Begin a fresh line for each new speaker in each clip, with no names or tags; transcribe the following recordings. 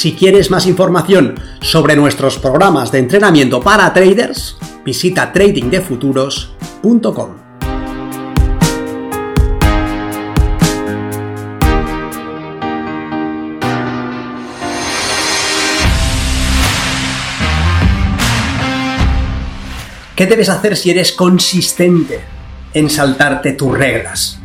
Si quieres más información sobre nuestros programas de entrenamiento para traders, visita tradingdefuturos.com. ¿Qué debes hacer si eres consistente en saltarte tus reglas?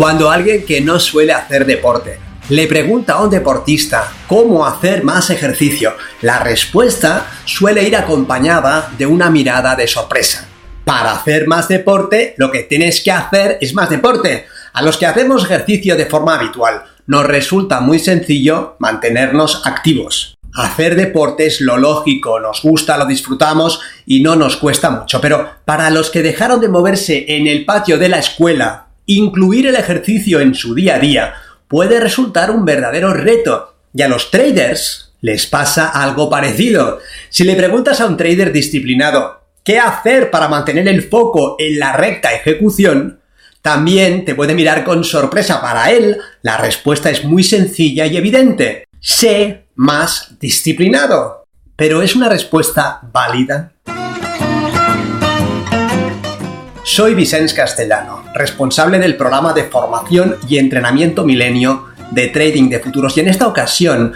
Cuando alguien que no suele hacer deporte le pregunta a un deportista cómo hacer más ejercicio, la respuesta suele ir acompañada de una mirada de sorpresa. Para hacer más deporte, lo que tienes que hacer es más deporte. A los que hacemos ejercicio de forma habitual, nos resulta muy sencillo mantenernos activos. Hacer deporte es lo lógico, nos gusta, lo disfrutamos y no nos cuesta mucho. Pero para los que dejaron de moverse en el patio de la escuela incluir el ejercicio en su día a día puede resultar un verdadero reto. Y a los traders les pasa algo parecido. Si le preguntas a un trader disciplinado qué hacer para mantener el foco en la recta ejecución, también te puede mirar con sorpresa. Para él, la respuesta es muy sencilla y evidente. Sé más disciplinado. Pero ¿es una respuesta válida? Soy Vicens Castellano, responsable del programa de formación y entrenamiento milenio de trading de futuros y en esta ocasión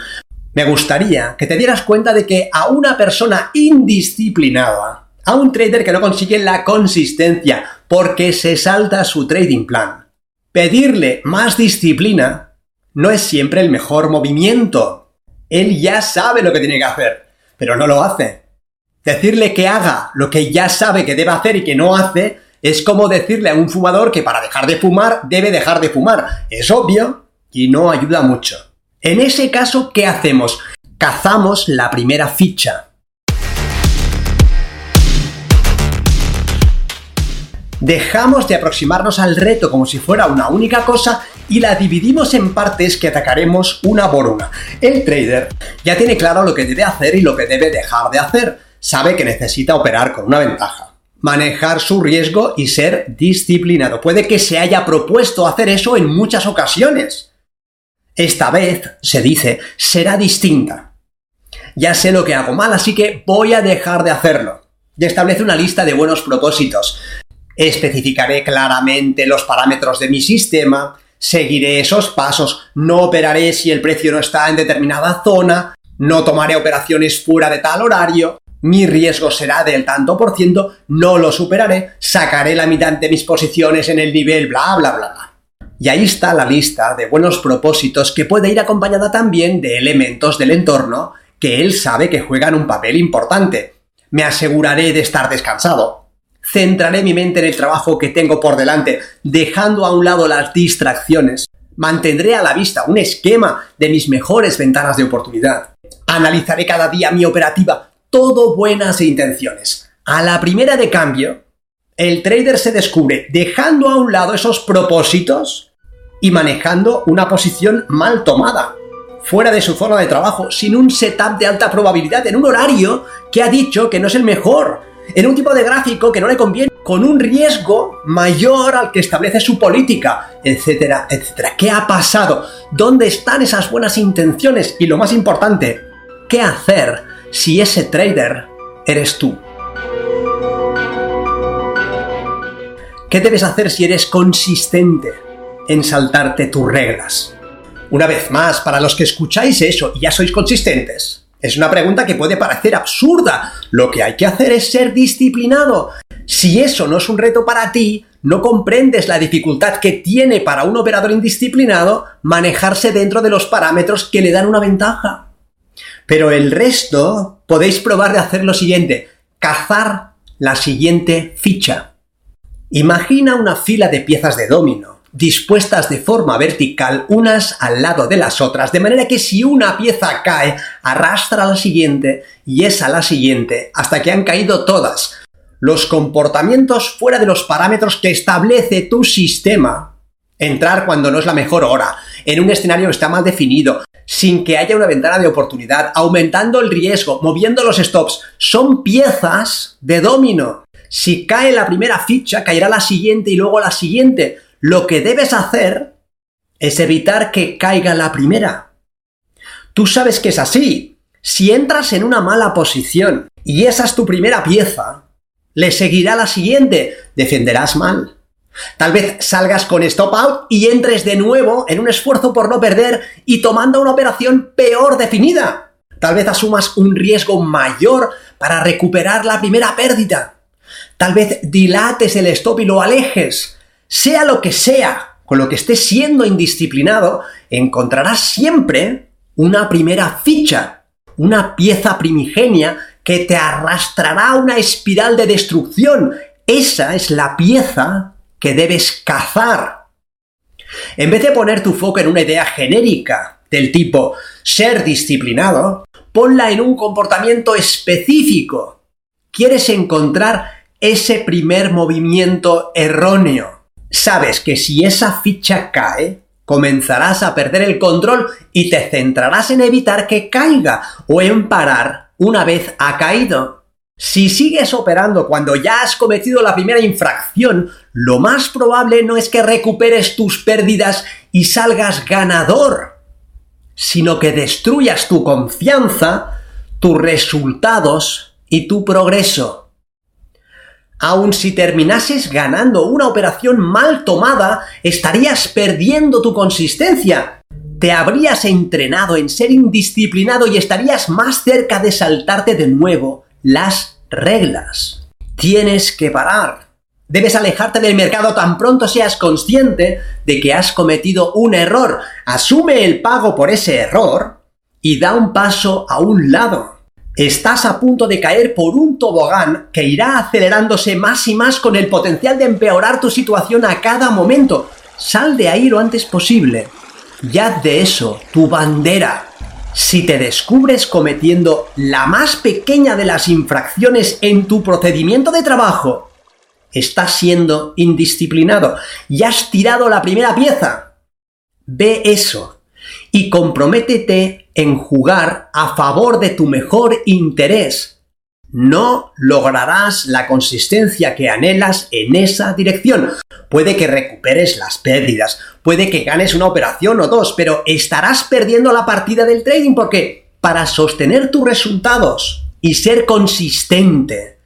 me gustaría que te dieras cuenta de que a una persona indisciplinada, a un trader que no consigue la consistencia porque se salta su trading plan, pedirle más disciplina no es siempre el mejor movimiento. Él ya sabe lo que tiene que hacer, pero no lo hace. Decirle que haga lo que ya sabe que debe hacer y que no hace es como decirle a un fumador que para dejar de fumar debe dejar de fumar. Es obvio y no ayuda mucho. En ese caso, ¿qué hacemos? Cazamos la primera ficha. Dejamos de aproximarnos al reto como si fuera una única cosa y la dividimos en partes que atacaremos una por una. El trader ya tiene claro lo que debe hacer y lo que debe dejar de hacer. Sabe que necesita operar con una ventaja manejar su riesgo y ser disciplinado. Puede que se haya propuesto hacer eso en muchas ocasiones. Esta vez, se dice, será distinta. Ya sé lo que hago mal, así que voy a dejar de hacerlo. Y establece una lista de buenos propósitos. Especificaré claramente los parámetros de mi sistema, seguiré esos pasos, no operaré si el precio no está en determinada zona, no tomaré operaciones fuera de tal horario, mi riesgo será del tanto por ciento, no lo superaré, sacaré la mitad de mis posiciones en el nivel, bla, bla, bla, bla. Y ahí está la lista de buenos propósitos que puede ir acompañada también de elementos del entorno que él sabe que juegan un papel importante. Me aseguraré de estar descansado. Centraré mi mente en el trabajo que tengo por delante, dejando a un lado las distracciones. Mantendré a la vista un esquema de mis mejores ventanas de oportunidad. Analizaré cada día mi operativa todo buenas intenciones. A la primera de cambio, el trader se descubre dejando a un lado esos propósitos y manejando una posición mal tomada, fuera de su zona de trabajo, sin un setup de alta probabilidad, en un horario que ha dicho que no es el mejor, en un tipo de gráfico que no le conviene, con un riesgo mayor al que establece su política, etcétera, etcétera. ¿Qué ha pasado? ¿Dónde están esas buenas intenciones? Y lo más importante, ¿qué hacer si ese trader eres tú. ¿Qué debes hacer si eres consistente en saltarte tus reglas? Una vez más, para los que escucháis eso y ya sois consistentes, es una pregunta que puede parecer absurda. Lo que hay que hacer es ser disciplinado. Si eso no es un reto para ti, no comprendes la dificultad que tiene para un operador indisciplinado manejarse dentro de los parámetros que le dan una ventaja. Pero el resto podéis probar de hacer lo siguiente, cazar la siguiente ficha. Imagina una fila de piezas de domino, dispuestas de forma vertical unas al lado de las otras, de manera que si una pieza cae, arrastra a la siguiente y es a la siguiente, hasta que han caído todas. Los comportamientos fuera de los parámetros que establece tu sistema. Entrar cuando no es la mejor hora, en un escenario que está mal definido, sin que haya una ventana de oportunidad, aumentando el riesgo, moviendo los stops, son piezas de domino. Si cae la primera ficha, caerá la siguiente y luego la siguiente. Lo que debes hacer es evitar que caiga la primera. Tú sabes que es así. Si entras en una mala posición y esa es tu primera pieza, le seguirá la siguiente, defenderás mal. Tal vez salgas con stop out y entres de nuevo en un esfuerzo por no perder y tomando una operación peor definida. Tal vez asumas un riesgo mayor para recuperar la primera pérdida. Tal vez dilates el stop y lo alejes sea lo que sea con lo que estés siendo indisciplinado, encontrarás siempre una primera ficha, una pieza primigenia que te arrastrará a una espiral de destrucción. Esa es la pieza que debes cazar. En vez de poner tu foco en una idea genérica del tipo ser disciplinado, ponla en un comportamiento específico. Quieres encontrar ese primer movimiento erróneo sabes que si esa ficha cae, comenzarás a perder el control y te centrarás en evitar que caiga o en parar una vez ha caído. Si sigues operando cuando ya has cometido la primera infracción, lo más probable no es que recuperes tus pérdidas y salgas ganador, sino que destruyas tu confianza, tus resultados y tu progreso. Aun si terminases ganando una operación mal tomada, estarías perdiendo tu consistencia. Te habrías entrenado en ser indisciplinado y estarías más cerca de saltarte de nuevo las reglas. Tienes que parar. Debes alejarte del mercado tan pronto seas consciente de que has cometido un error. Asume el pago por ese error y da un paso a un lado. Estás a punto de caer por un tobogán que irá acelerándose más y más con el potencial de empeorar tu situación a cada momento. Sal de ahí lo antes posible. Ya de eso tu bandera. Si te descubres cometiendo la más pequeña de las infracciones en tu procedimiento de trabajo, estás siendo indisciplinado y has tirado la primera pieza. Ve eso y comprométete en jugar a favor de tu mejor interés. No lograrás la consistencia que anhelas en esa dirección. Puede que recuperes las pérdidas, puede que ganes una operación o dos, pero estarás perdiendo la partida del trading porque para sostener tus resultados y ser consistente,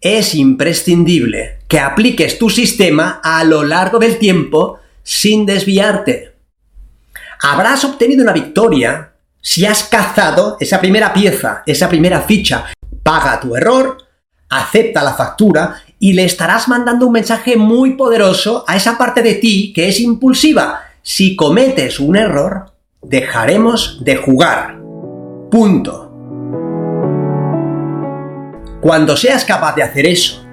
es imprescindible que apliques tu sistema a lo largo del tiempo sin desviarte habrás obtenido una victoria si has cazado esa primera pieza, esa primera ficha. Paga tu error, acepta la factura y le estarás mandando un mensaje muy poderoso a esa parte de ti que es impulsiva. Si cometes un error, dejaremos de jugar. Punto. Cuando seas capaz de hacer eso,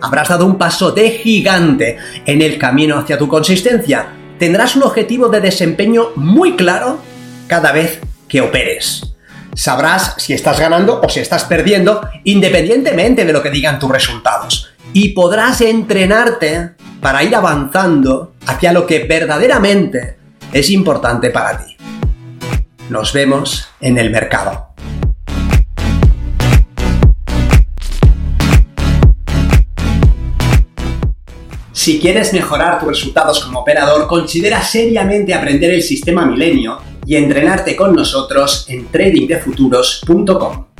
habrás dado un paso de gigante en el camino hacia tu consistencia tendrás un objetivo de desempeño muy claro cada vez que operes. Sabrás si estás ganando o si estás perdiendo independientemente de lo que digan tus resultados. Y podrás entrenarte para ir avanzando hacia lo que verdaderamente es importante para ti. Nos vemos en el mercado. Si quieres mejorar tus resultados como operador, considera seriamente aprender el sistema Milenio y entrenarte con nosotros en tradingdefuturos.com.